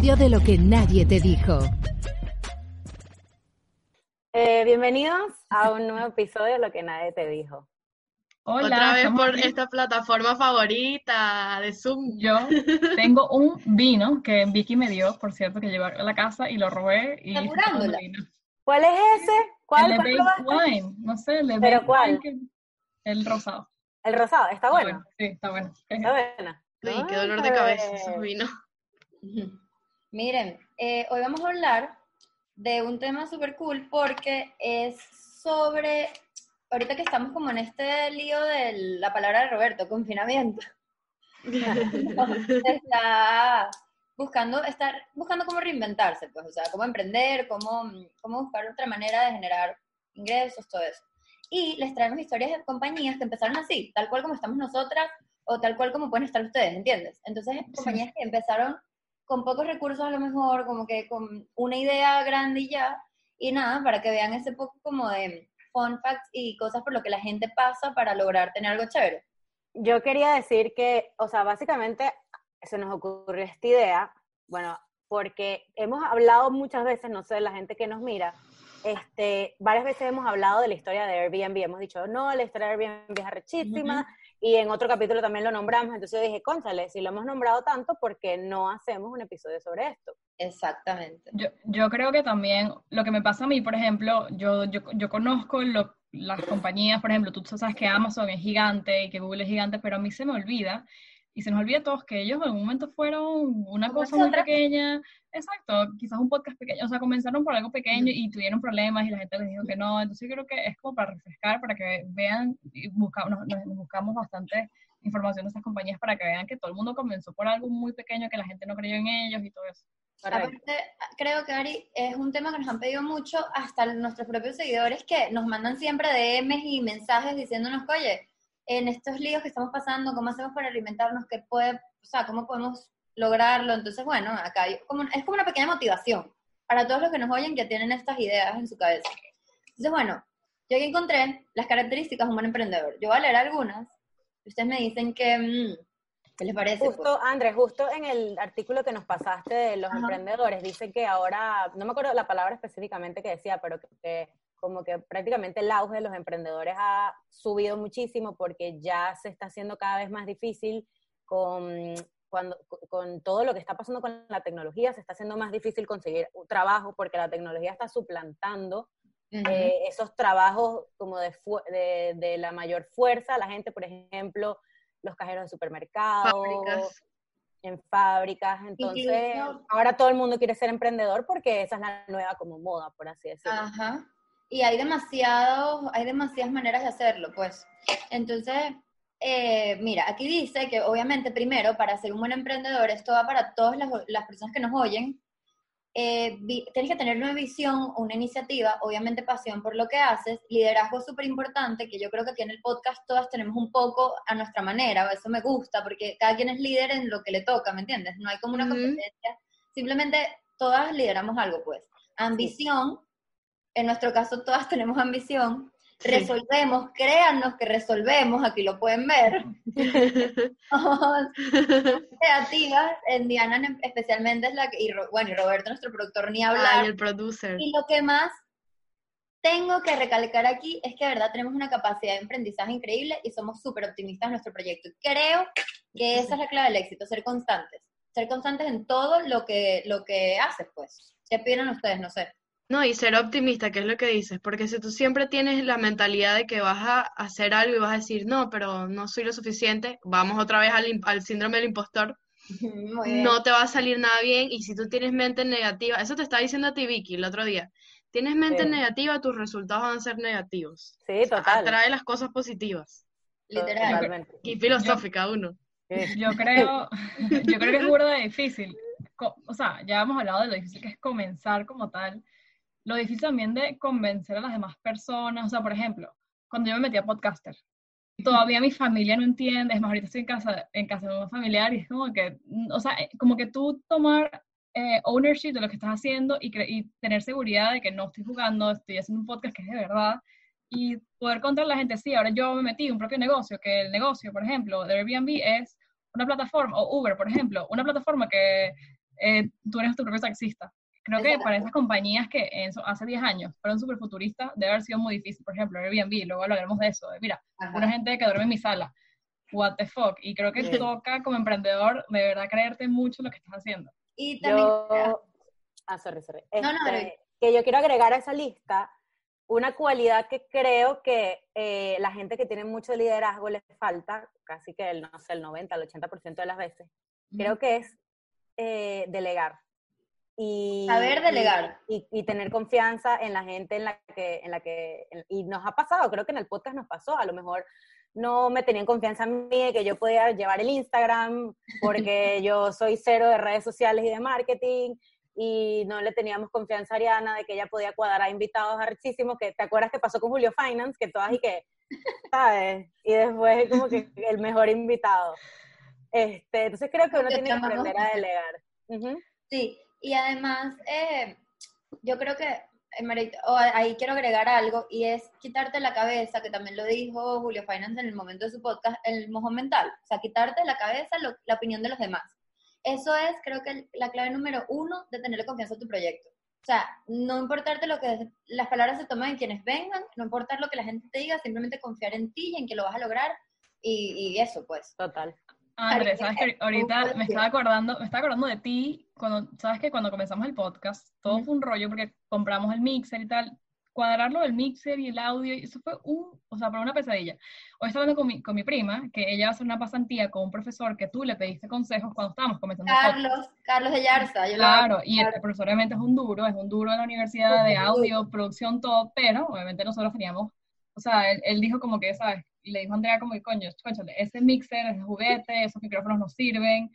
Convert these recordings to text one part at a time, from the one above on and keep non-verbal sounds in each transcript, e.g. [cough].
episodio de Lo que nadie te dijo. Eh, bienvenidos a un nuevo episodio de Lo que nadie te dijo. Hola, Otra vez por aquí. esta plataforma favorita de Zoom. Yo tengo un vino que Vicky me dio, por cierto, que llevé a la casa y lo robé y. ¿Cuál es ese? ¿Cuál? El ¿Cuál wine, no sé, el ¿Pero cuál? wine que- el rosado. El rosado, está bueno. Sí, está bueno. Está bueno. Uy, qué dolor de Ay, cabeza esos vinos. Miren, eh, hoy vamos a hablar de un tema súper cool porque es sobre, ahorita que estamos como en este lío de la palabra de Roberto, confinamiento, [laughs] está buscando, estar buscando cómo reinventarse, pues, o sea, cómo emprender, cómo, cómo buscar otra manera de generar ingresos, todo eso. Y les traemos historias de compañías que empezaron así, tal cual como estamos nosotras o tal cual como pueden estar ustedes, ¿entiendes? Entonces, compañías que empezaron con pocos recursos a lo mejor, como que con una idea grande y ya, y nada, para que vean ese poco como de fun facts y cosas por lo que la gente pasa para lograr tener algo chévere. Yo quería decir que, o sea, básicamente se nos ocurrió esta idea, bueno, porque hemos hablado muchas veces, no sé, la gente que nos mira, este, varias veces hemos hablado de la historia de Airbnb, hemos dicho, no, la historia de Airbnb es arrechísima, y en otro capítulo también lo nombramos, entonces yo dije, cónchale, si lo hemos nombrado tanto, ¿por qué no hacemos un episodio sobre esto? Exactamente. Yo, yo creo que también lo que me pasa a mí, por ejemplo, yo, yo, yo conozco lo- las compañías, por ejemplo, tú sabes que Amazon es gigante y que Google es gigante, pero a mí se me olvida, y se nos olvida a todos que ellos en un momento fueron una cosa muy pequeña, exacto, quizás un podcast pequeño, o sea, comenzaron por algo pequeño y tuvieron problemas y la gente les dijo que no, entonces yo creo que es como para refrescar, para que vean, y buscamos, nos, nos buscamos bastante información de estas compañías para que vean que todo el mundo comenzó por algo muy pequeño, que la gente no creyó en ellos y todo eso. Aparte, creo que Ari, es un tema que nos han pedido mucho hasta nuestros propios seguidores que nos mandan siempre DMs y mensajes diciéndonos oye, en estos líos que estamos pasando, ¿cómo hacemos para alimentarnos? ¿Qué puede, o sea, cómo podemos lograrlo? Entonces, bueno, acá hay como, es como una pequeña motivación para todos los que nos oyen que tienen estas ideas en su cabeza. Entonces, bueno, yo aquí encontré las características de un buen emprendedor. Yo voy a leer algunas. Ustedes me dicen que, mm, ¿qué les parece? Pues, Justo, Andrés, justo en el artículo que nos pasaste de los Ajá. emprendedores, dice que ahora, no me acuerdo la palabra específicamente que decía, pero que, que como que prácticamente el auge de los emprendedores ha subido muchísimo porque ya se está haciendo cada vez más difícil con, cuando, con todo lo que está pasando con la tecnología, se está haciendo más difícil conseguir trabajo porque la tecnología está suplantando Ujú. eh, esos trabajos como de, de, de la mayor fuerza, la gente, por ejemplo, los cajeros de supermercados, Fábricas. en fábricas, entonces Incluso- ahora todo el mundo quiere ser emprendedor porque esa es la nueva como moda, por así decirlo. Ajá. Y hay demasiados, hay demasiadas maneras de hacerlo, pues. Entonces, eh, mira, aquí dice que obviamente primero, para ser un buen emprendedor, esto va para todas las, las personas que nos oyen, eh, vi- tienes que tener una visión, una iniciativa, obviamente pasión por lo que haces, liderazgo súper importante, que yo creo que aquí en el podcast todas tenemos un poco a nuestra manera, eso me gusta, porque cada quien es líder en lo que le toca, ¿me entiendes? No hay como una competencia, simplemente todas lideramos algo, pues. Ambición, en nuestro caso todas tenemos ambición, Sí. resolvemos, créannos que resolvemos, aquí lo pueden ver. [laughs] Creativas, en Diana en- especialmente es la que, y bueno, y Roberto, nuestro productor, ni hablar. Ay, el producer. Y lo que más tengo que recalcar aquí es que de verdad tenemos una capacidad de aprendizaje increíble y somos súper optimistas en nuestro proyecto. Creo que esa es la clave del éxito, ser constantes. Ser constantes en todo lo que, lo que haces, pues. ¿Qué opinan ustedes? No sé. No, y ser optimista, que es lo que dices, porque si tú siempre tienes la mentalidad de que vas a hacer algo y vas a decir, no, pero no soy lo suficiente, vamos otra vez al, síndrome del impostor, [laughs] no te va a salir nada bien, y si tú tienes mente negativa, eso te estaba diciendo a ti, Vicky, el otro día, tienes mente Sí. negativa, tus resultados van a ser negativos. Sí, total. Atrae las cosas positivas. Literal. Y filosófica uno. Sí. Yo [laughs] creo, [laughs] yo creo que es burda difícil. O sea, ya hemos hablado de lo difícil que es comenzar como tal. Lo difícil también de convencer a las demás personas. O sea, por ejemplo, cuando yo me metí a podcaster, todavía mi familia no entiende. Es más, ahorita estoy en casa, en casa de un familiar y es como que, o sea, eh, como que tú tomar eh, ownership de lo que estás haciendo y, y tener seguridad de que no estoy jugando, estoy haciendo un podcast que es de verdad y poder contar a la gente, sí, ahora yo me metí un propio negocio, que el negocio, por ejemplo, de Airbnb es una plataforma, o Uber, por ejemplo, una plataforma que eh, tú eres tu propio taxista. Creo que para esas compañías que eso- hace 10 años fueron súper futuristas, debe haber sido muy difícil. Por ejemplo, Airbnb, luego hablaremos de eso. de, Mira, Ajá. una gente que duerme en mi sala. What the fuck. Y creo que Sí. toca como emprendedor de verdad creerte mucho lo que estás haciendo. Y también, Yo, ah, sorry, sorry. No, no, Este, que yo quiero agregar a esa lista una cualidad que creo que eh, la gente que tiene mucho liderazgo les falta, casi que el, no sé, el 90, el 80% de las veces, creo que es eh, delegar. Y, Saber delegar. Y, y tener confianza en la gente en la que, en la que, en- y nos ha pasado, creo que en el podcast nos pasó, a lo mejor no me tenían confianza en mí de que yo podía llevar el Instagram porque [laughs] yo soy cero de redes sociales y de marketing y no le teníamos confianza a Ariana de que ella podía cuadrar a invitados arrechísimos, que te acuerdas que pasó con Julio Finance, que todas y que, ¿sabes? Y después como que el mejor invitado. Este, entonces creo que uno tiene que aprender a delegar. Ujú. Sí, y además, eh, yo creo que, Marit- o a- ahí quiero agregar algo, y es quitarte la cabeza, que también lo dijo Julio Finance en el momento de su podcast, el mojo mental. O sea, quitarte la cabeza la opinión de los demás. Eso es, creo que, la clave número uno de tenerle confianza a tu proyecto. O sea, no importarte lo que las palabras se toman en quienes vengan, no importar lo que la gente te diga, simplemente confiar en ti y en que lo vas a lograr, y eso, pues. Total. Andrés, sabes que ahorita me estaba acordando, me estaba acordando de ti, cuando, sabes que cuando comenzamos el podcast, todo fue un rollo porque compramos el mixer y tal, cuadrarlo del mixer y el audio, y eso fue un, o sea, para una pesadilla. Hoy estaba hablando con mi, con mi prima, que ella va a hacer una pasantía con un profesor que tú le pediste consejos cuando estábamos comenzando el podcast. Carlos, Carlos de Yarza, yo. Claro, y el profesor obviamente es un duro, es un duro en la universidad de audio, producción, todo, pero obviamente nosotros teníamos, o sea, él, él dijo como que, ¿sabes? Y le dijo a Andrea como que, coño, cónchale, ese mixer, ese juguete, esos micrófonos no sirven.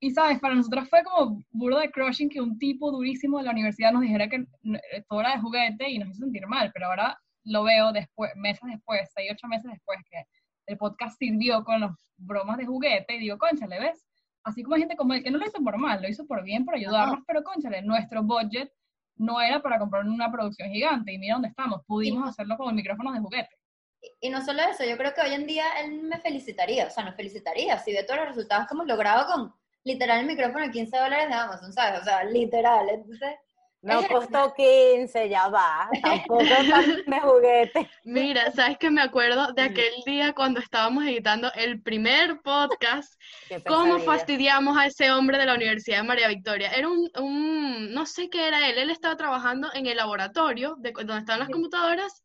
Y, ¿sabes? Para nosotros fue como burdo de crushing que un tipo durísimo de la universidad nos dijera que n- todo era de juguete y nos hizo sentir mal, pero ahora lo veo después, meses después, seis, ocho meses después, que el podcast sirvió con las bromas de juguete y digo, conchale, ¿ves? Así como hay gente como él que no lo hizo por mal, lo hizo por bien, por ayudarnos, pero conchale, nuestro budget no era para comprar una producción gigante y mira dónde estamos, pudimos hacerlo con micrófonos de juguete. Y no solo eso, yo creo que hoy en día él me felicitaría, o sea, nos felicitaría si ve todos los resultados que hemos logrado con literal el micrófono de 15 dólares de Amazon, ¿sabes? O sea, literal, entonces, No costó 15, ya va. Tampoco tan [laughs] de juguete. Mira, ¿sabes que Me acuerdo de aquel día cuando estábamos editando el primer podcast, cómo fastidiamos a ese hombre de la Universidad de María Victoria. Era un, un- no sé qué era él, él estaba trabajando en el laboratorio de donde estaban las computadoras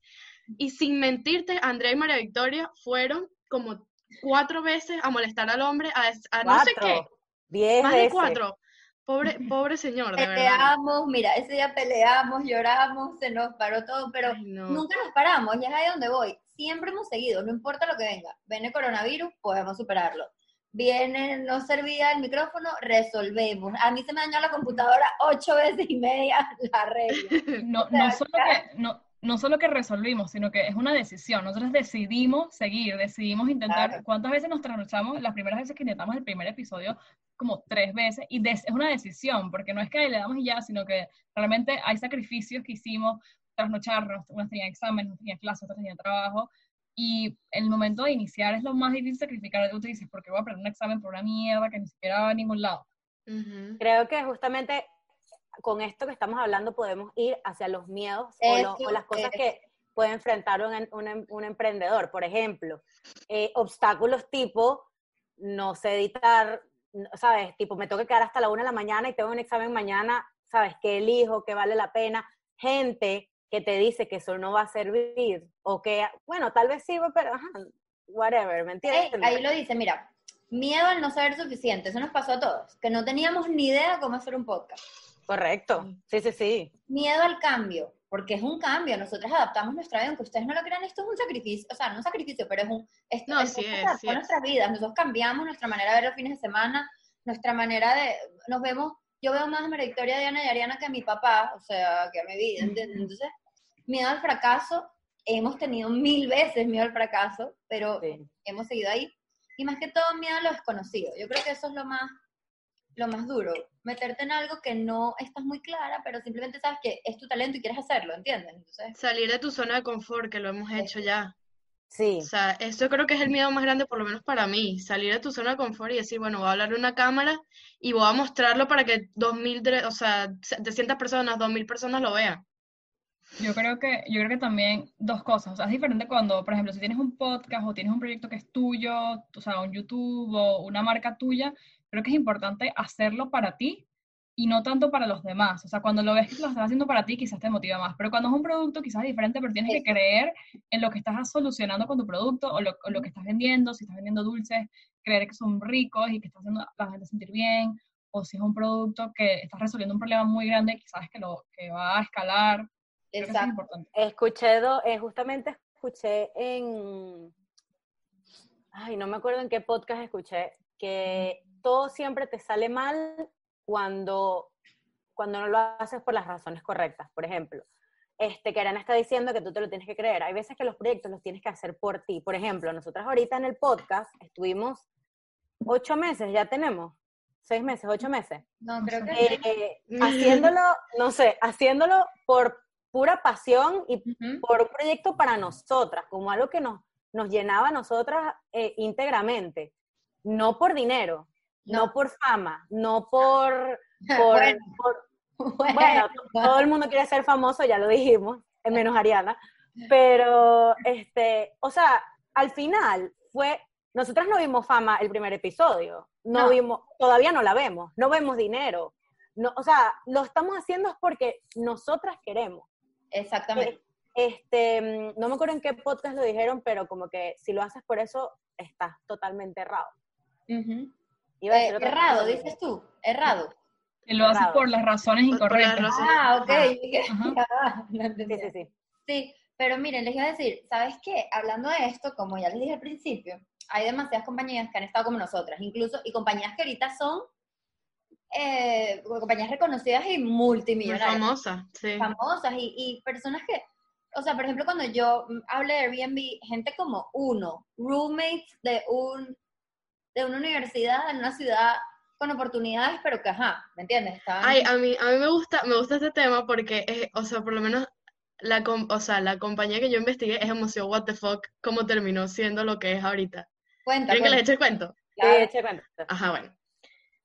y sin mentirte, Andrea y María Victoria fueron como cuatro veces a molestar al hombre, a, no sé qué, diez más de cuatro. Pobre, pobre señor, de verdad. peleamos, mira, ese día peleamos, lloramos, se nos paró todo, pero Ay, no. nunca nos paramos, y es ahí donde voy. Siempre hemos seguido, no importa lo que venga. Viene coronavirus, podemos superarlo. Viene, no servía el micrófono, resolvemos. A mí se me dañó la computadora ocho veces y media, la arreglo. No, no, solo que, no, no solo que resolvimos, sino que es una decisión. Nosotros decidimos seguir, decidimos intentar. Claro. ¿Cuántas veces nos trasnochamos? Las primeras veces que intentamos el primer episodio, como tres veces, y des- es una decisión, porque no es que le damos y ya, sino que realmente hay sacrificios que hicimos, trasnocharnos, unas tenían examen, otras tenían clase, otras tenían trabajo, y el momento de iniciar es lo más difícil sacrificar. Tú dices, porque voy a aprender un examen por una mierda que ni siquiera va a ningún lado. Creo que justamente con esto que estamos hablando podemos ir hacia los miedos o, lo- o las cosas que puede enfrentar un, em- un emprendedor. Por ejemplo, eh, obstáculos tipo no sé editar, ¿sabes? Tipo, me tengo que quedar hasta la una de la mañana y tengo un examen mañana, ¿sabes? ¿Qué elijo? ¿Qué vale la pena? Gente que te dice que eso no va a servir o que, bueno, tal vez sirva, pero ajá, whatever, ¿me entiendes? ahí lo dice, mira, miedo al no saber suficiente, eso nos pasó a todos, que no teníamos ni idea cómo hacer un podcast. Correcto, sí, sí, sí. Miedo al cambio, porque es un cambio, nosotros adaptamos nuestra vida, aunque ustedes no lo crean, esto es un sacrificio, o sea, no un sacrificio, pero es un, esto, No, el sí es, sí es. nuestras vidas, nosotros cambiamos nuestra manera de ver los fines de semana, nuestra manera de, nos vemos, yo veo más a María Victoria, Diana y Ariana que a mi papá, o sea, que a mi vida, ¿entiendes? Entonces, miedo al fracaso, hemos tenido mil veces miedo al fracaso, pero sí. hemos seguido ahí. Y más que todo miedo a lo desconocido. Yo creo que eso es lo más, lo más duro. Meterte en algo que no estás muy clara, pero simplemente sabes que es tu talento y quieres hacerlo, ¿entiendes? Entonces, Salir de tu zona de confort, que lo hemos hecho ya. Sí. O sea, eso creo que es el miedo más grande, por lo menos para mí, salir de tu zona de confort y decir, bueno, voy a hablar de una cámara y voy a mostrarlo para que 2000, dre- o sea, 700 personas, 2000 personas lo vean. Yo creo que, yo creo que también dos cosas. O sea, es diferente cuando, por ejemplo, si tienes un podcast o tienes un proyecto que es tuyo, o sea, un YouTube o una marca tuya, creo que es importante hacerlo para ti y no tanto para los demás. O sea, cuando lo ves que lo estás haciendo para ti, quizás te motiva más. Pero cuando es un producto, quizás es diferente, pero tienes que Exacto. creer en lo que estás solucionando con tu producto o lo, o lo que estás vendiendo. Si estás vendiendo dulces, creer que son ricos y que estás haciendo a la gente sentir bien. O si es un producto que estás resolviendo un problema muy grande, sabes que, lo, que va a escalar. Creo que eso es Exacto. importante. Escuché, do- eh, justamente escuché en, ay, no me acuerdo en qué podcast escuché, que todo siempre te sale mal cuando, cuando no lo haces por las razones correctas. Por ejemplo, este, Karen está diciendo que tú te lo tienes que creer. Hay veces que los proyectos los tienes que hacer por ti. Por ejemplo, nosotras ahorita en el podcast estuvimos ocho meses, ya tenemos, seis meses, ocho meses. No, creo que Eh, eh, haciéndolo, no sé, haciéndolo por pura pasión y Ujú. por un proyecto para nosotras, como algo que nos, nos llenaba a nosotras eh, íntegramente, no por dinero, no, por fama, no por... [laughs] por- Bueno, por- [laughs] bueno, bueno, todo el mundo quiere ser famoso, ya lo dijimos, eh, menos Ariana, [laughs] pero, este, o sea, al final fue, nosotras no vimos fama el primer episodio, no, No. vimos, todavía no la vemos, no vemos dinero, no, o sea, lo estamos haciendo es porque nosotras queremos. exactamente. Este, mm, no me acuerdo en qué podcast lo dijeron, pero como que si lo haces por eso, estás totalmente errado. Ujú. Iba a Eh, errado, cosa, dices tú, errado. Que lo haces por las razones las incorrectas. razones- Ah, ok. [laughs] Sí, sí, sí. Sí, pero miren, les iba a decir, ¿sabes qué? Hablando de esto, como ya les dije al principio, hay demasiadas compañías que han estado como nosotras, incluso, y compañías que ahorita son eh, compañías reconocidas y Muy multimillonarias, famosa, sí. famosas, y, y personas que, o sea, por ejemplo, cuando yo mm, hablé de Airbnb, gente como uno, roommates de un de una universidad en una ciudad con oportunidades, pero que ajá, ¿me entiendes? Estaban Ay, a mí, a mí me gusta, me gusta este tema porque, es, o sea, por lo menos la, com- o sea, la compañía que yo investigué es Emoción What the Fuck, cómo terminó siendo lo que es ahorita. cuenta, ¿Quieren que les cuenta, eche el cuento? claro. Sí, eche cuenta. Ajá, bueno.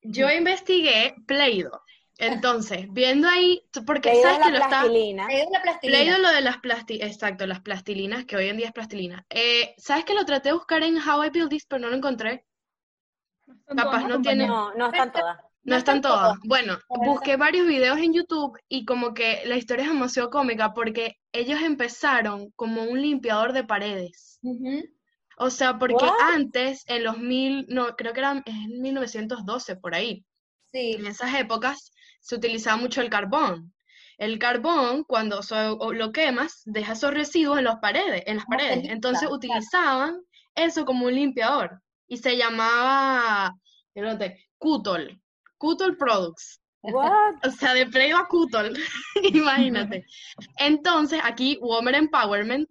Yo investigué Play-Doh. Entonces, [laughs] viendo ahí, porque sabes es que la lo está... plastilina. Digo la plastilina. Play-Doh lo de las plasti, exacto, las plastilinas, que hoy en día es plastilina. Eh, ¿sabes que lo traté de buscar en How I Build This, pero no lo encontré? Capaz no tiene-. No, no están todas. No están todas. Bueno, busqué varios videos en YouTube y como que la historia es demasiado cómica porque ellos empezaron como un limpiador de paredes. O sea, porque What? antes, en los mil, no, creo que era en 1912, por ahí, Sí, en esas épocas se utilizaba mucho el carbón. El carbón, cuando so- lo quemas, deja esos residuos en las paredes, en las Como paredes. Entonces utilizaban eso como un limpiador y se llamaba, espérate, Cutol, Cutol Products. What? [laughs] O sea, de Play a Cutol, [laughs] imagínate. Entonces, aquí, Woman Empowerment,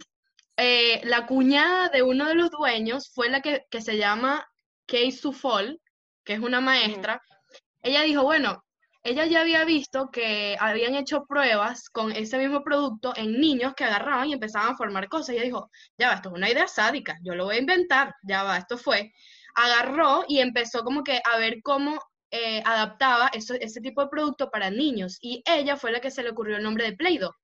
eh, la cuñada de uno de los dueños fue la que, que se llama Kay Sufol, que es una maestra. Ella dijo, bueno, ella ya había visto que habían hecho pruebas con ese mismo producto en niños que agarraban y empezaban a formar cosas. Ella dijo, ya va, esto es una idea sádica, yo lo voy a inventar, ya va, esto fue. Agarró y empezó como que a ver cómo eh, adaptaba eso, ese tipo de producto para niños. Y ella fue la que se le ocurrió el nombre de Play-Doh.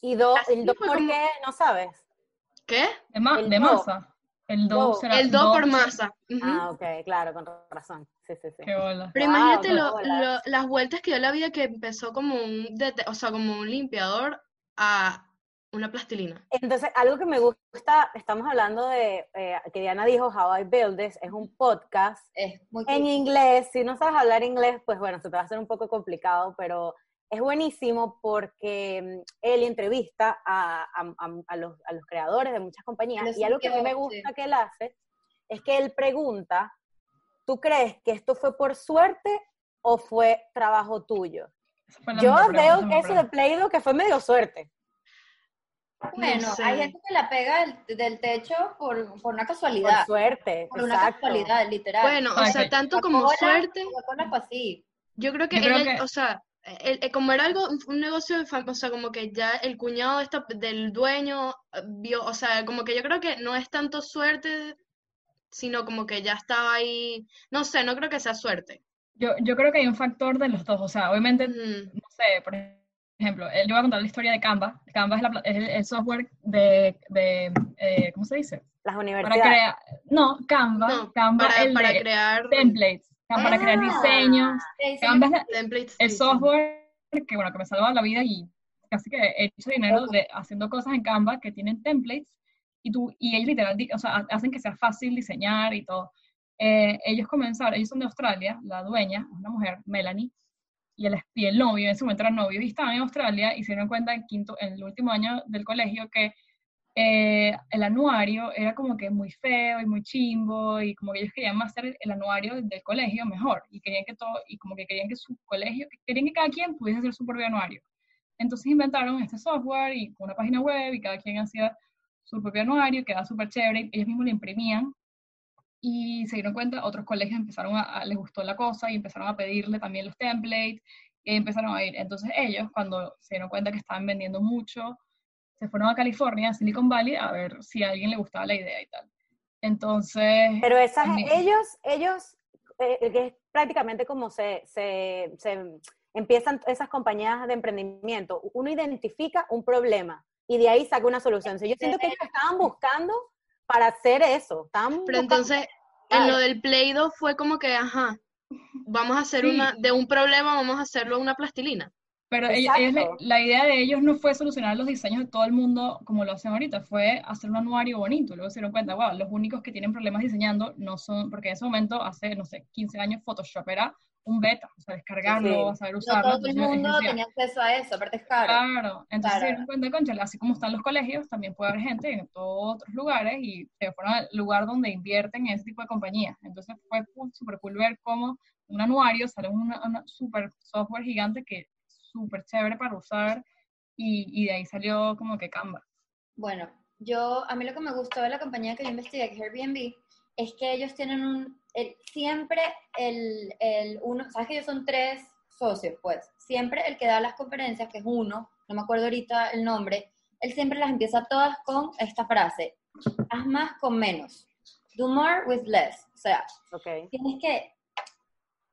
¿Y do, Así el do fue por como- qué? ¿No sabes? ¿Qué? De, ma- El de do. masa. El do será El do por do- masa. Ah, ok, claro, con razón. Sí, sí, sí. Qué bola. Pero Wow, imagínate lo- lo- las vueltas que dio la vida que empezó como un, o sea, como un limpiador a una plastilina. Entonces, algo que me gusta, estamos hablando de, eh, que Diana dijo, How I Build This, es un podcast es muy en cool. inglés. Si no sabes hablar inglés, pues bueno, se te va a hacer un poco complicado, pero es buenísimo porque mm, él entrevista a, a- a- a los, a los creadores de muchas compañías y algo que a mí me gusta sí. que él hace es que él pregunta, ¿tú crees que esto fue por suerte o fue trabajo tuyo? Yo veo eso de pregunta. Play-Doh que fue medio suerte. Bueno, sé. hay gente que la pega del, del techo por, por una Por casualidad. suerte, Por una casualidad, literal. Bueno, o sea, tanto como suerte, así. yo creo que Yo creo ella, que- o sea, el- el- como era algo, un negocio o sea, como que ya el cuñado esta- del dueño eh, vio, o sea, como que yo creo que no es tanto suerte, sino como que ya estaba ahí, no sé, no creo que sea suerte. Yo, yo creo que hay un factor de los dos, o sea, obviamente, Ujú. no sé, por ejemplo, eh, yo voy a contar la historia de Canva. Canva es, la es el, el software de, de eh, ¿cómo se dice? Las Para universidades. crear, no, Canva, No, Canva para, el para de crear templates, Canva para crear Ah. diseños, Sí, sí, Canva es la- templates. el software que, bueno, que me ha salvado la vida y casi que he hecho dinero de, haciendo cosas en Canva que tienen templates y, tú, y ellos literal, o sea, ha- hacen que sea fácil diseñar y todo. Eh, ellos comenzaron, ellos son de Australia, la dueña, una mujer, Melanie, y el, y el novio, en ese momento era novio, y estaban en Australia y se dieron cuenta en, quinto, en el último año del colegio que eh, el anuario era como que muy feo y muy chimbo y como que ellos querían más hacer el anuario del colegio mejor y querían que todo y como que querían que su colegio que querían que cada quien pudiese hacer su propio anuario. Entonces inventaron este software y una página web y cada quien hacía su propio anuario quedaba súper chévere ellos mismos lo imprimían y se dieron cuenta otros colegios empezaron a, a- les gustó la cosa y empezaron a pedirle también los templates y empezaron a ir. Entonces ellos cuando se dieron cuenta que estaban vendiendo mucho se fueron a California, a Silicon Valley, a ver si a alguien le gustaba la idea y tal. Entonces, Pero esas, ellos, ellos, eh, que es prácticamente como se, se, se empiezan esas compañías de emprendimiento. Uno identifica un problema y de ahí saca una solución. O sea, yo siento que ellos estaban buscando para hacer eso. Estaban Pero entonces, en lo del Play-Doh fue como que, ajá, vamos a hacer Sí. una, de un problema vamos a hacerlo una plastilina. Pero ellos- la idea de ellos no fue solucionar los diseños de todo el mundo como lo hacen ahorita, fue hacer un anuario bonito. Luego se dieron cuenta, wow, los únicos que tienen problemas diseñando no son, porque en ese momento, hace, no sé, 15 años, Photoshop era un beta, o sea, descargarlo, Sí. saber No usarlo. todo el mundo tenía acceso a eso, aparte es caro. Claro, entonces se Claro. dieron cuenta, concha, así como están los colegios, también puede haber gente en todos otros lugares y se fueron al lugar donde invierten en ese tipo de compañías. Entonces fue fu- súper cool ver cómo un anuario sale un super software gigante que súper chévere para usar y, y de ahí salió como que Canva. Bueno, yo, a mí lo que me gustó de la compañía que yo investigué, que es Airbnb, es que ellos tienen un, el- siempre el, el uno, sabes que ellos son tres socios, pues, siempre el que da las conferencias, que es uno, no me acuerdo ahorita el nombre, él siempre las empieza todas con esta frase, haz más con menos, do more with less, o sea, Ok. tienes que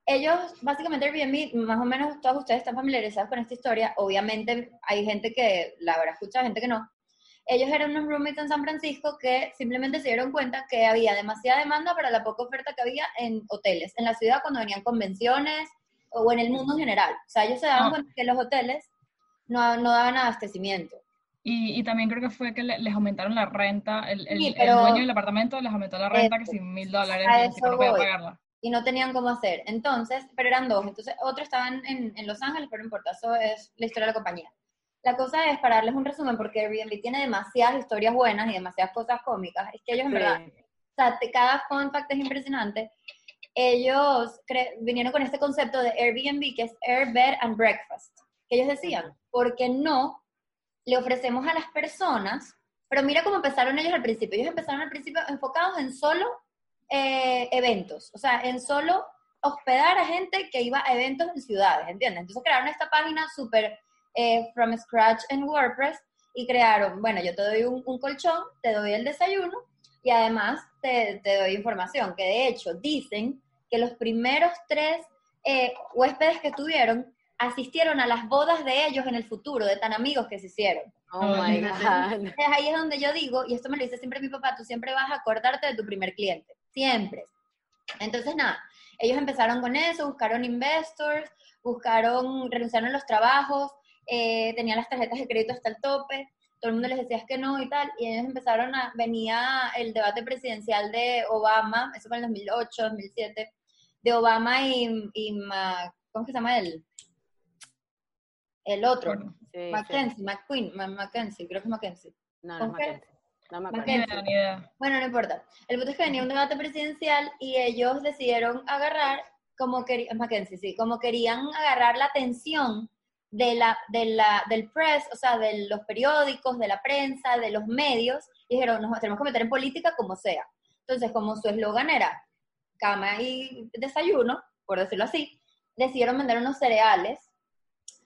ellos, básicamente Airbnb, más o menos todos ustedes están familiarizados con esta historia, obviamente hay gente que la habrá escuchado, gente que no. Ellos eran unos roommates en San Francisco que simplemente se dieron cuenta que había demasiada demanda para la poca oferta que había en hoteles, en la ciudad cuando venían convenciones o en el mundo en general. O sea, ellos se daban Ah. cuenta que los hoteles no, no daban abastecimiento. Y, y también creo que fue que le- les aumentaron la renta, el, el, Sí, el pero- dueño del apartamento les aumentó la renta que sin mil dólares, y no podía pagarla. Y no tenían cómo hacer. Entonces, pero eran dos. Entonces, otro estaban en, en Los Ángeles, pero no importa, eso es la historia de la compañía. La cosa es, para darles un resumen, porque Airbnb tiene demasiadas historias buenas y demasiadas cosas cómicas, es que ellos en Sí. verdad, o sea, cada fun fact es impresionante. Ellos vinieron con este concepto de Airbnb, que es Air, Bed and Breakfast, que ellos decían, ¿por qué no le ofrecemos a las personas? Pero mira cómo empezaron ellos al principio. Ellos empezaron al principio enfocados en solo eh, eventos, o sea, en solo hospedar a gente que iba a eventos en ciudades, ¿entiendes? Entonces crearon esta página súper eh, from scratch en WordPress y crearon, bueno, yo te doy un, un colchón, te doy el desayuno y además te, te doy información, que de hecho dicen que los primeros tres eh, huéspedes que tuvieron asistieron a las bodas de ellos en el futuro, de tan amigos que se hicieron. Oh my. God. Entonces ahí es donde yo digo, y esto me lo dice siempre mi papá, tú siempre vas a acordarte de tu primer cliente, siempre. Entonces nada, ellos empezaron con eso, buscaron investors, buscaron, renunciaron a los trabajos, eh, tenían las tarjetas de crédito hasta el tope, todo el mundo les decía que no y tal, y ellos empezaron a, venía el debate presidencial de Obama, eso fue en el 2008, 2007, de Obama y, y Ma- ¿cómo que se llama él? El otro, Sí, sí. Mackenzie, McQueen, Ma- Mackenzie, creo que es Mackenzie. No, no acuerdo. No me acuerdo. Mackenzie. idea, ni idea. Bueno, no importa. El punto es que venía un debate presidencial y ellos decidieron agarrar, como querían, Mackenzie, sí, como querían agarrar la atención de la, de la, del press, o sea, de los periódicos, de la prensa, de los medios, y dijeron, nos tenemos que meter en política como sea. Entonces, como su eslogan era cama y desayuno, por decirlo así, decidieron vender unos cereales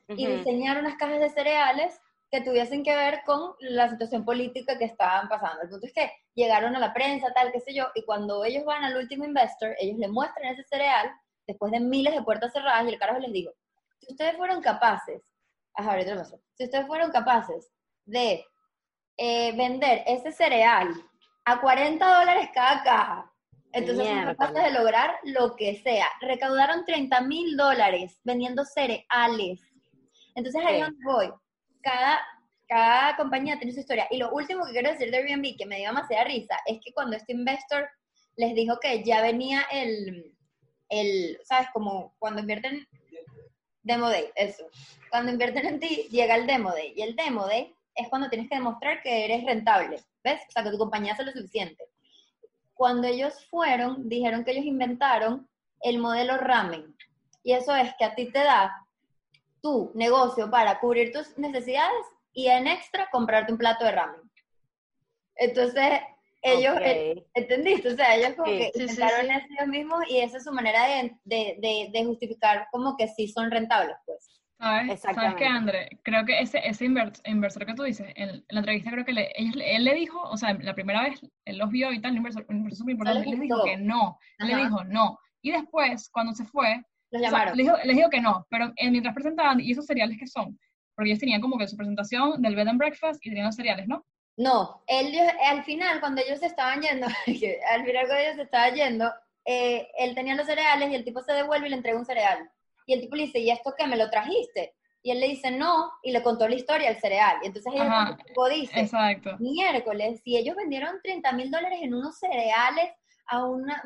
y Ujú. diseñar unas cajas de cereales que tuviesen que ver con la situación política que estaban pasando. El punto es que llegaron a la prensa, tal, qué sé yo, y cuando ellos van al último investor, ellos le muestran ese cereal después de miles de puertas cerradas y el carajo les digo, si ustedes fueron capaces, ajá, ahorita lo muestro. si ustedes fueron capaces de eh, vender ese cereal a 40 dólares cada caja, entonces son Miércoles. capaces de lograr lo que sea. Recaudaron 30 mil dólares vendiendo cereales. Entonces ahí Sí. es donde voy. Cada, cada compañía tiene su historia. Y lo último que quiero decir de Airbnb, que me dio demasiada risa, es que cuando este investor les dijo que ya venía el, el ¿sabes? Como cuando invierten Demo Day, eso. Cuando invierten en ti, llega el Demo Day. Y el Demo Day es cuando tienes que demostrar que eres rentable, ¿ves? O sea, que tu compañía hace lo suficiente. Cuando ellos fueron, dijeron que ellos inventaron el modelo ramen. Y eso es que a ti te da tu negocio para cubrir tus necesidades y en extra comprarte un plato de ramen. Entonces, ellos, Ok. eh, ¿entendiste? O sea, ellos como Sí. que Sí, sí, inventaron sí. eso ellos mismos y esa es su manera de, de, de, de justificar como que sí son rentables, pues. ¿Sabes? ¿Sabes qué, André? Creo que ese, ese inver- inversor que tú dices, en, en la entrevista creo que le, ellos, él le dijo, o sea, la primera vez él los vio y tal, un inversor, un inversor súper importante, él les dijo que no, él le dijo no. Y después, cuando se fue, Los o sea, llamaron. les, dijo que no, pero eh, mientras presentaban, ¿y esos cereales qué son? Porque ellos tenían como que su presentación del bed and breakfast y tenían los cereales, ¿no? No, ellos, al final, cuando ellos se estaban yendo, [laughs] al final cuando ellos se estaban yendo, eh, él tenía los cereales y el tipo se devuelve y le entrega un cereal. Y el tipo le dice, ¿y esto qué? ¿Me lo trajiste? Y él le dice, no, y le contó la historia del cereal. Y entonces ellos, dice, Exacto. miércoles, si ellos vendieron 30 mil dólares en unos cereales, a una,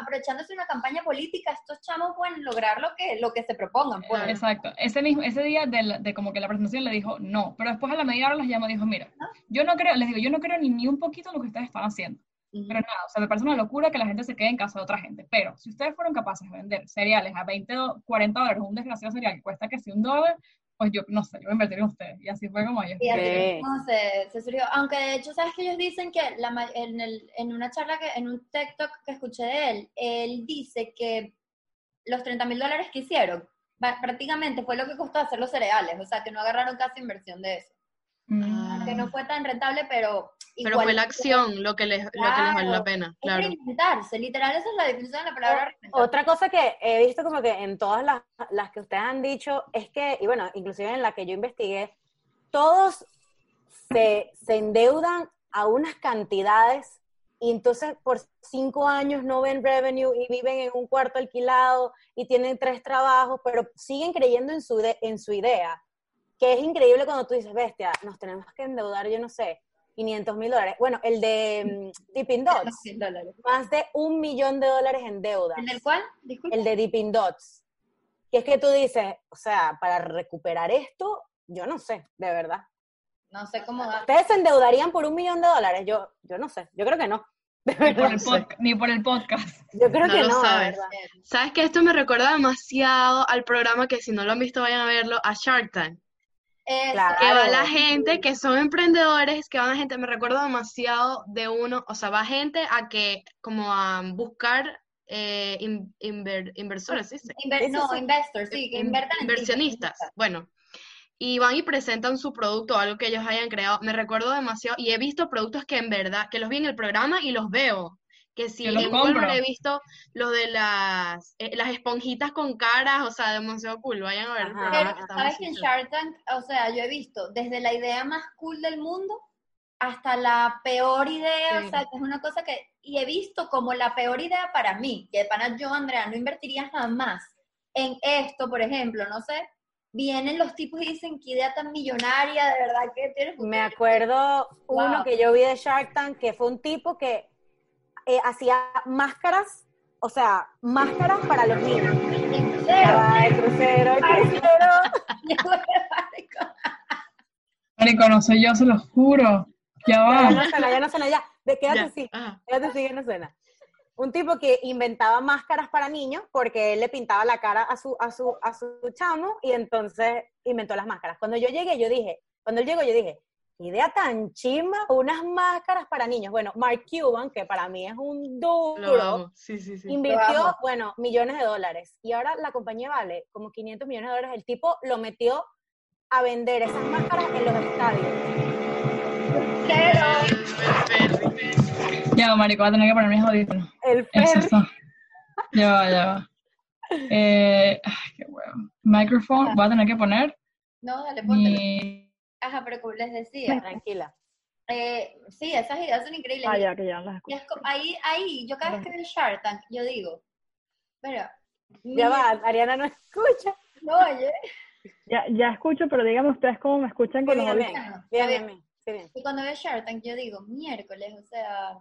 aprovechándose de una campaña política, estos chamos pueden lograr lo que, lo que se propongan. Pues. Exacto. Ese mismo, ese día de, como que la presentación le dijo no, pero después a la media hora los llamó y dijo, mira, yo no creo, les digo, yo no creo ni, ni un poquito lo que ustedes están haciendo. Pero nada, o sea, me parece una locura que la gente se quede en casa de otra gente. Pero si ustedes fueron capaces de vender cereales a 20, do- 40 dólares, un desgraciado cereal que cuesta que si un dólar, pues yo no sé, yo voy a invertir en ustedes. Y así fue como ellos. Y así Sí. mismo se, se surgió. Aunque de hecho, ¿sabes que ellos dicen que la, en, el, en una charla, que en un TikTok que escuché de él, él dice que los 30 mil dólares que hicieron prácticamente fue lo que costó hacer los cereales. O sea, que no agarraron casi inversión de eso. Mm. Que no fue tan rentable, pero. Pero fue la acción lo que les, lo que les valió la Claro. pena, Es claro. reinventarse. Literal, esa es la definición de la palabra reinventarse. Otra cosa que he visto como que en todas las, las que ustedes han dicho es que, y bueno, inclusive en la que yo investigué, todos se, se endeudan a unas cantidades y entonces por cinco años no ven revenue y viven en un cuarto alquilado y tienen tres trabajos, pero siguen creyendo en su, de- en su idea, que es increíble cuando tú dices, bestia, nos tenemos que endeudar, yo no sé, 500 mil dólares. Bueno, el de mm, Dipping Dots, 100 dólares. más de un millón de dólares en deuda ¿El del cual? Disculpe. el de Dipping Dots. Que es que tú dices, o sea, para recuperar esto, yo no sé, de verdad. No sé cómo da. ¿Ustedes se endeudarían por un millón de dólares? Yo, yo no sé, yo creo que no. [laughs] De Ni, por verdad. el podca- ni por el podcast. Yo creo No que lo no, sabes. ¿Sabes que Esto me recuerda demasiado al programa que si no lo han visto vayan a verlo, a Shark Tank. Claro. Que va la gente que son emprendedores, que van a gente, me recuerdo demasiado de uno, o sea, va gente a que, como a buscar eh, in- inver- inversores, ¿sí? Inver- Eso no, investors, sí, que en inversionistas, bueno, y van y presentan su producto o algo que ellos hayan creado. Me recuerdo demasiado, y he visto productos que en verdad, que los vi en el programa y los veo. Que si en compro. he visto los de las, eh, las esponjitas con caras, o sea, demasiado cool, vayan a ver Pero, ¿sabes que en Shark Tank, o sea, yo he visto desde la idea más cool del mundo hasta la peor idea, Sí. o sea, que es una cosa que, y he visto como la peor idea para mí, que de pana yo, Andrea, no invertiría jamás en esto, por ejemplo, no sé, vienen los tipos y dicen, qué idea tan millonaria, de verdad que tienes Me acuerdo uno Wow. que yo vi de Shark Tank, que fue un tipo que eh, hacía máscaras, o sea, máscaras para los niños. [laughs] Ya va, el crucero, el crucero. Marico, no soy yo, se lo juro. Ya Ya va. no suena, ya no suena, ya. De- Quédate Ya, así. ajá. Fíjate, sigue no suena. Un tipo que inventaba máscaras para niños porque él le pintaba la cara a su, a su, a su chamo y entonces inventó las máscaras. Cuando yo llegué, yo dije, cuando él llegó, yo dije, "Qué idea tan chimba, unas máscaras para niños. Bueno, Mark Cuban, que para mí es un duro, sí, sí, sí. invirtió, bueno, millones de dólares. Y ahora la compañía vale como 500 millones de dólares. El tipo lo metió a vender esas máscaras en los estadios. Ya, va, marico, voy a tener que poner mis audífonos. El Eso ferry. Ya va, ya va. Eh, ay, qué huevo. Microphone, voy a tener que poner No, dale, mi... Ajá, pero como les decía, Tranquila. eh, sí, esas ideas son increíbles. Ah, ya, que ya las Y escucho. ahí, ahí, yo cada vez que veo Shark Tank, yo digo, pero, Ya va, Ariana no escucha. no, oye, Ya, ya escucho, pero díganme ustedes cómo me escuchan con los Bien. Y cuando veo Shark Tank, yo digo, miércoles, o sea,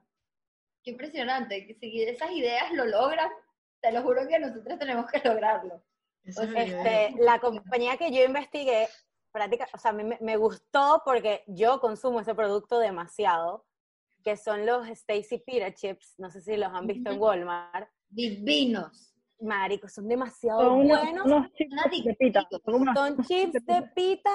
qué impresionante, que si esas ideas lo logran, te lo juro que nosotros tenemos que lograrlo. Este, la compañía que yo investigué, práctica, o sea, a mí me, me gustó porque yo consumo ese producto demasiado, que son los Stacy Pita Chips, no sé si los han visto en. Walmart. Divinos. Marico, son demasiado Son unos, buenos. unos chips de pita. Son Son chips de pita.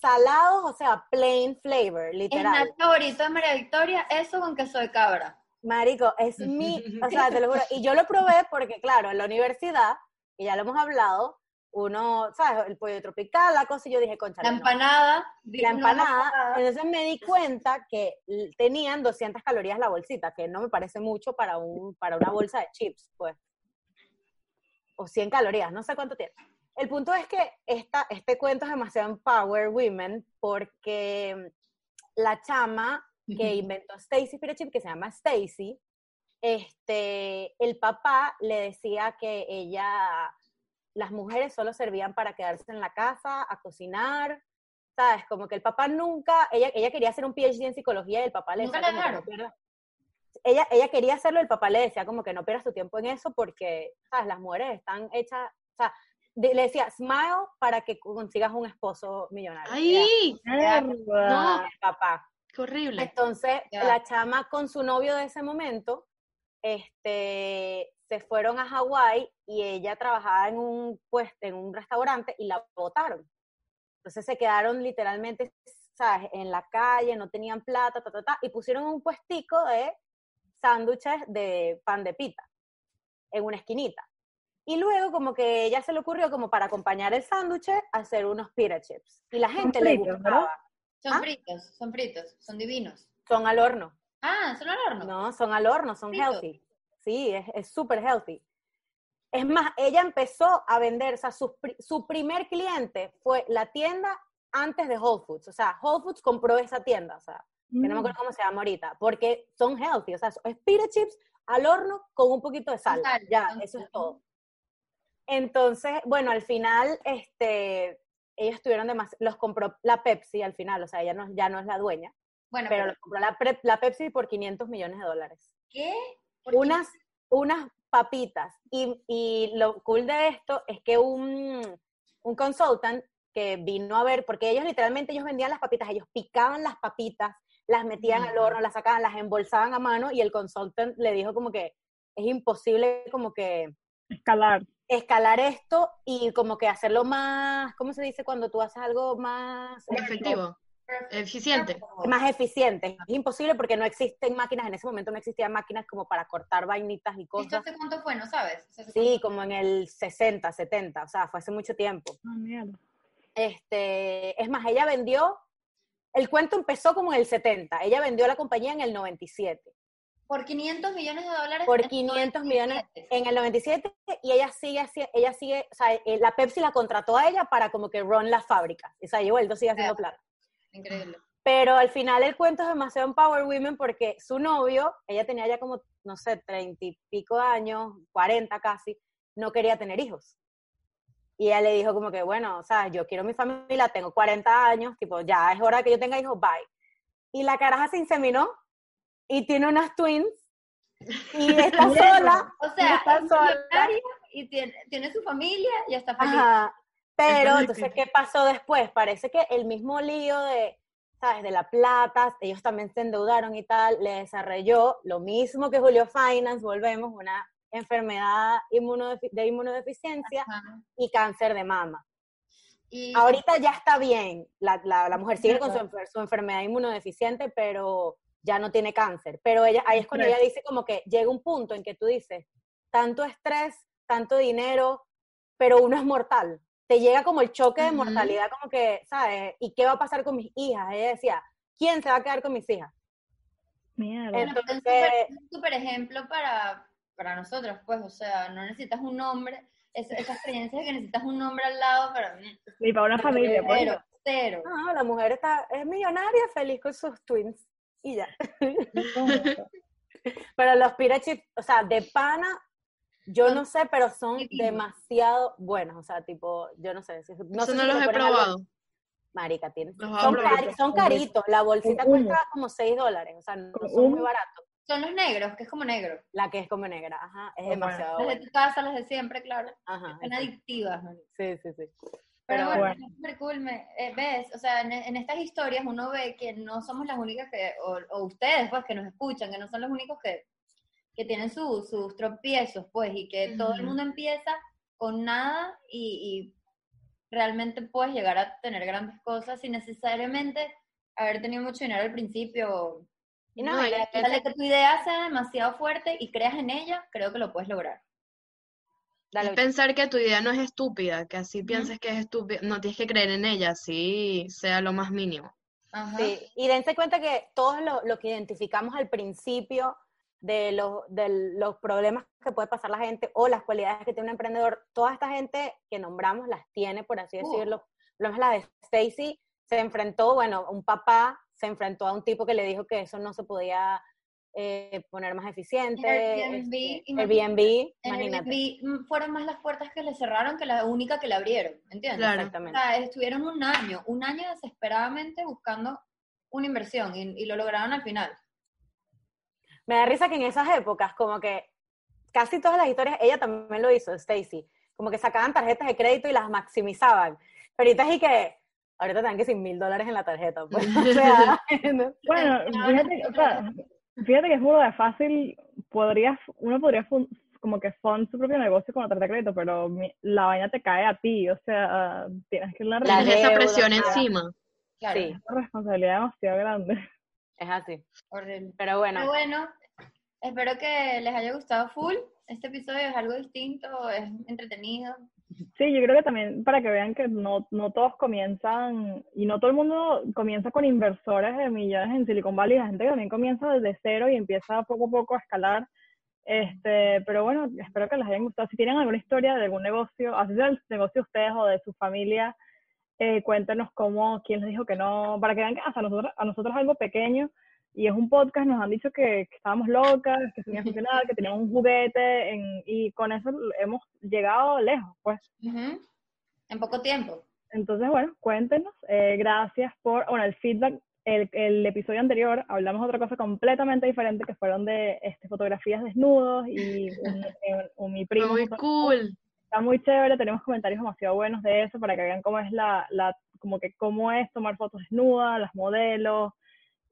salados, o sea, plain flavor, Es literal. mi favorito de María Victoria, eso con queso de cabra. Marico, es mi, o sea, te lo juro. Y yo lo probé porque, claro, en la universidad, y ya lo hemos hablado, uno, ¿sabes? El pollo tropical, la cosa, y yo dije, concha, La empanada. la empanada. Entonces me di cuenta que tenían 200 calorías la bolsita, que no me parece mucho para, un, para una bolsa de chips, pues. O 100 calorías, no sé cuánto tiene. El punto es que esta, este cuento es demasiado Empower Women porque la chama que inventó Stacy Pita Chip, que se llama Stacy, este, el papá le decía que ella, las mujeres solo servían para quedarse en la casa, a cocinar, ¿sabes? Como que el papá nunca, ella, ella quería hacer un PhD en psicología y el papá le decía como que no pierdas- ella, ella quería hacerlo, el papá le decía como que no pierdas tu tiempo en eso porque, ¿sabes? Las mujeres están hechas, o sea, de- le decía, smile para que consigas un esposo millonario. ¡Ay! Era- el papá. ¡Qué horrible! Entonces, Ya. la chama con su novio de ese momento, este, se fueron a Hawái y ella trabajaba en un, pues, en un restaurante y la botaron. Entonces se quedaron literalmente, ¿sabes? En la calle, no tenían plata, ta, ta, ta, y pusieron un puestico de sándwiches de pan de pita en una esquinita. Y luego como que ella se le ocurrió como para acompañar el sándwich hacer unos pita chips. Y la gente le fritos, ¿verdad? gustaba. Son ¿Ah? fritos, son fritos, son divinos. Son al horno. Ah, son al horno. No, son al horno, son Frito. healthy. Sí, es súper healthy. Es más, ella empezó a vender, o sea, su, su primer cliente fue la tienda antes de Whole Foods. O sea, Whole Foods compró esa tienda, o sea, que no me Mm. acuerdo cómo se llama ahorita, porque son healthy, o sea, es pita chips al horno con un poquito de sal. sal, ya, con eso es sal. todo. Entonces, bueno, al final, este, ellos tuvieron demasiado, los compró la Pepsi al final, o sea, ella no, ya no es la dueña, Bueno, pero pero los compró la, la Pepsi por 500 millones de dólares ¿qué? Unas, unas papitas. Y, y lo cool de esto es que un, un consultant que vino a ver, porque ellos literalmente ellos vendían las papitas, ellos picaban las papitas, las metían al horno, las sacaban, las embolsaban a mano y el consultant le dijo como que es imposible como que Escalar. escalar esto y como que hacerlo más, ¿cómo se dice cuando tú haces algo más Efectivo. Eficiente. más eficiente. Es imposible porque no existen máquinas, en ese momento no existían máquinas como para cortar vainitas y ¿Esto cosas. hace cuánto fue? ¿No sabes? O sea, ¿hace Sí, cuánto? como en el 60, 70, o sea, fue hace mucho tiempo. Ah, mierda. Este, es más, ella vendió, el cuento empezó como en el 70, ella vendió la compañía en el 97, Por 500 millones de dólares. por en 500 millones 97. en el 97 y ella sigue, ella sigue, o sea, eh, la Pepsi la contrató a ella para como que run la fábrica, o sea, igual sigue haciendo Claro. plata. Increíble. Pero al final el cuento es demasiado Empower Women porque su novio, ella tenía ya como, no sé, treinta y pico de años, 40 casi, no quería tener hijos. Y ella le dijo como que, bueno, o sea, yo quiero mi familia, tengo 40 años, tipo, ya es hora que yo tenga hijos, bye. Y la caraja se inseminó y tiene unas twins y [laughs] está sola. O y sea, está es sola. y tiene, tiene su familia y está feliz. Ajá. Pero Entonces, ¿qué? ¿qué pasó después? Parece que el mismo lío de, ¿sabes? De la plata, ellos también se endeudaron y tal, le desarrolló lo mismo que Julio Finance, volvemos, una enfermedad inmunodefi- de inmunodeficiencia Ajá. y cáncer de mama. Y Ahorita ya está bien, la, la, la mujer sigue con su, su enfermedad inmunodeficiente, pero ya no tiene cáncer. Pero ella, ahí es cuando ella dice como que llega un punto en que tú dices, tanto estrés, tanto dinero, pero uno es mortal. Te llega como el choque de mortalidad, como que, ¿sabes? ¿Y qué va a pasar con mis hijas? Ella decía, ¿quién se va a quedar con mis hijas? Mierda. Es un súper ejemplo para, para nosotros, pues, o sea, no necesitas un hombre, es- esa experiencia de que necesitas un hombre al lado, pero Ni para una familia, pues. cero, cero. No, la mujer está, es millonaria, feliz con sus twins. Y ya. [laughs] Pero los pita chips, o sea, de pana, yo Son no sé, pero son demasiado buenos. O sea, tipo, yo no sé. no Eso sé no si los he algo- probado. Marica, tienes. Son, son caritos. La bolsita cuesta como 6 dólares. O sea, no son muy baratos. Son los negros, que es como negro. La que es como negra, ajá, es Oh, demasiado Las de tu casa, las de siempre, claro. Ajá, Son adictivas, sí, sí, sí. Pero Pero bueno, bueno. es súper cool, me- eh, ves, o sea, en, en estas historias uno ve que no somos las únicas que, o, o ustedes, pues, que nos escuchan, que no son los únicos que, que tienen su- sus tropiezos, pues, y que todo el mundo empieza con nada y, y realmente puedes llegar a tener grandes cosas sin necesariamente haber tenido mucho dinero al principio. Y no, No, y y- la- Dale que tu idea sea demasiado fuerte y creas en ella, creo que lo puedes lograr. dale, Es pensar que tu idea no es estúpida, que así pienses que es estúpida, no tienes que creer en ella, sí sea lo más mínimo. Ajá. Sí, y dense cuenta que todo lo, lo que identificamos al principio de los, de los problemas que puede pasar la gente o las cualidades que tiene un emprendedor, toda esta gente que nombramos las tiene, por así decirlo. Lo menos la de Stacy se enfrentó, bueno, un papá se enfrentó a un tipo que le dijo que eso no se podía eh, poner más eficiente. Airbnb, este. Airbnb, mm, fueron más las puertas que le cerraron que la única que le abrieron, ¿entiendes? Claro. O Exactamente. sea, estuvieron un año, un año desesperadamente buscando una inversión y, y lo lograron al final. Me da risa que en esas épocas, como que casi todas las historias, ella también lo hizo, Stacy, como que sacaban tarjetas de crédito y las maximizaban. Pero ahorita es y que, ahorita te dan que sin mil dólares en la tarjeta. Pues, [laughs] o sea, ¿no? Bueno, [laughs] fíjate, o sea, fíjate que es muy de fácil, podrías, uno podría fun- como que fund su propio negocio con la tarjeta de crédito, pero mi- la vaina te cae a ti, o sea, tienes que la La Tienes esa presión encima. Claro, Sí, una responsabilidad demasiado grande. es así. horrible. Pero bueno, Pero bueno, espero que les haya gustado full. Este episodio es algo distinto, es entretenido. Sí, yo creo que también para que vean que no, no todos comienzan, y no todo el mundo comienza con inversores de millones en Silicon Valley, la gente que también comienza desde cero y empieza poco a poco a escalar. Este, pero bueno, espero que les hayan gustado. Si tienen alguna historia de algún negocio, así sea el negocio de ustedes o de su familia, eh, cuéntenos cómo, quién les dijo que no, para que vean que hasta nosotros, a nosotros algo pequeño y es un podcast, nos han dicho que, que estábamos locas, que eso iba a funcionar, que teníamos un juguete en- y con eso hemos llegado lejos, pues. En poco tiempo. Entonces, bueno, cuéntenos. Eh, gracias por, bueno, el feedback. El, el episodio anterior hablamos de otra cosa completamente diferente, que fueron de este, fotografías desnudos y un, [laughs] eh, un- mi primo. muy cool. Está muy chévere, tenemos comentarios demasiado buenos de eso para que vean cómo es la, la como que cómo es tomar fotos desnudas, las modelos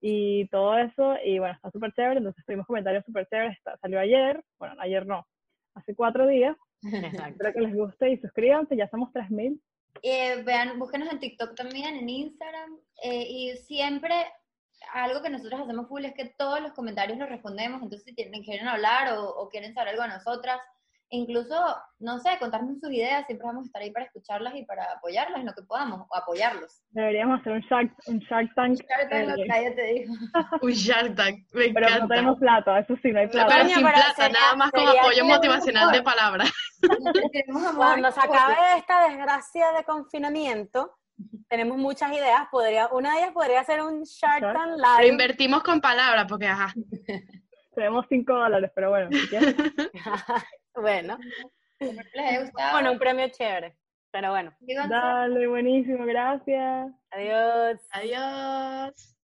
y todo eso. Y bueno, está súper chévere, entonces tuvimos comentarios súper chéveres. Está- salió ayer, bueno, ayer no, hace cuatro días. [laughs] [laughs] exacto. Espero que les guste y suscríbanse, ya somos 3000. Eh, vean, búsquenos en TikTok también, en Instagram, eh, y siempre algo que nosotros hacemos full es que todos los comentarios los respondemos, entonces si tienen, quieren hablar o, o quieren saber algo de nosotras, incluso, no sé, contarnos sus ideas, siempre vamos a estar ahí para escucharlas y para apoyarlas en lo que podamos, o apoyarlos. Deberíamos hacer un Shark, un Shark Tank. eh, Ya te digo. [laughs] Un Shark Tank, me pero no encanta. tenemos plata, eso sí, no hay plata. Pero sin pero plata, sería- nada más como sería apoyo motivacional de mejor. palabras. Cuando se acabe esta desgracia de confinamiento, tenemos muchas ideas. Podría, una de ellas podría ser un Shark Shark. Tank Pero Live. invertimos con palabras, porque ajá. Tenemos 5 dólares, pero bueno, quieres. [laughs] bueno, les haya gustado. bueno, un premio chévere. Pero bueno. Dale, buenísimo, gracias. adiós. Adiós.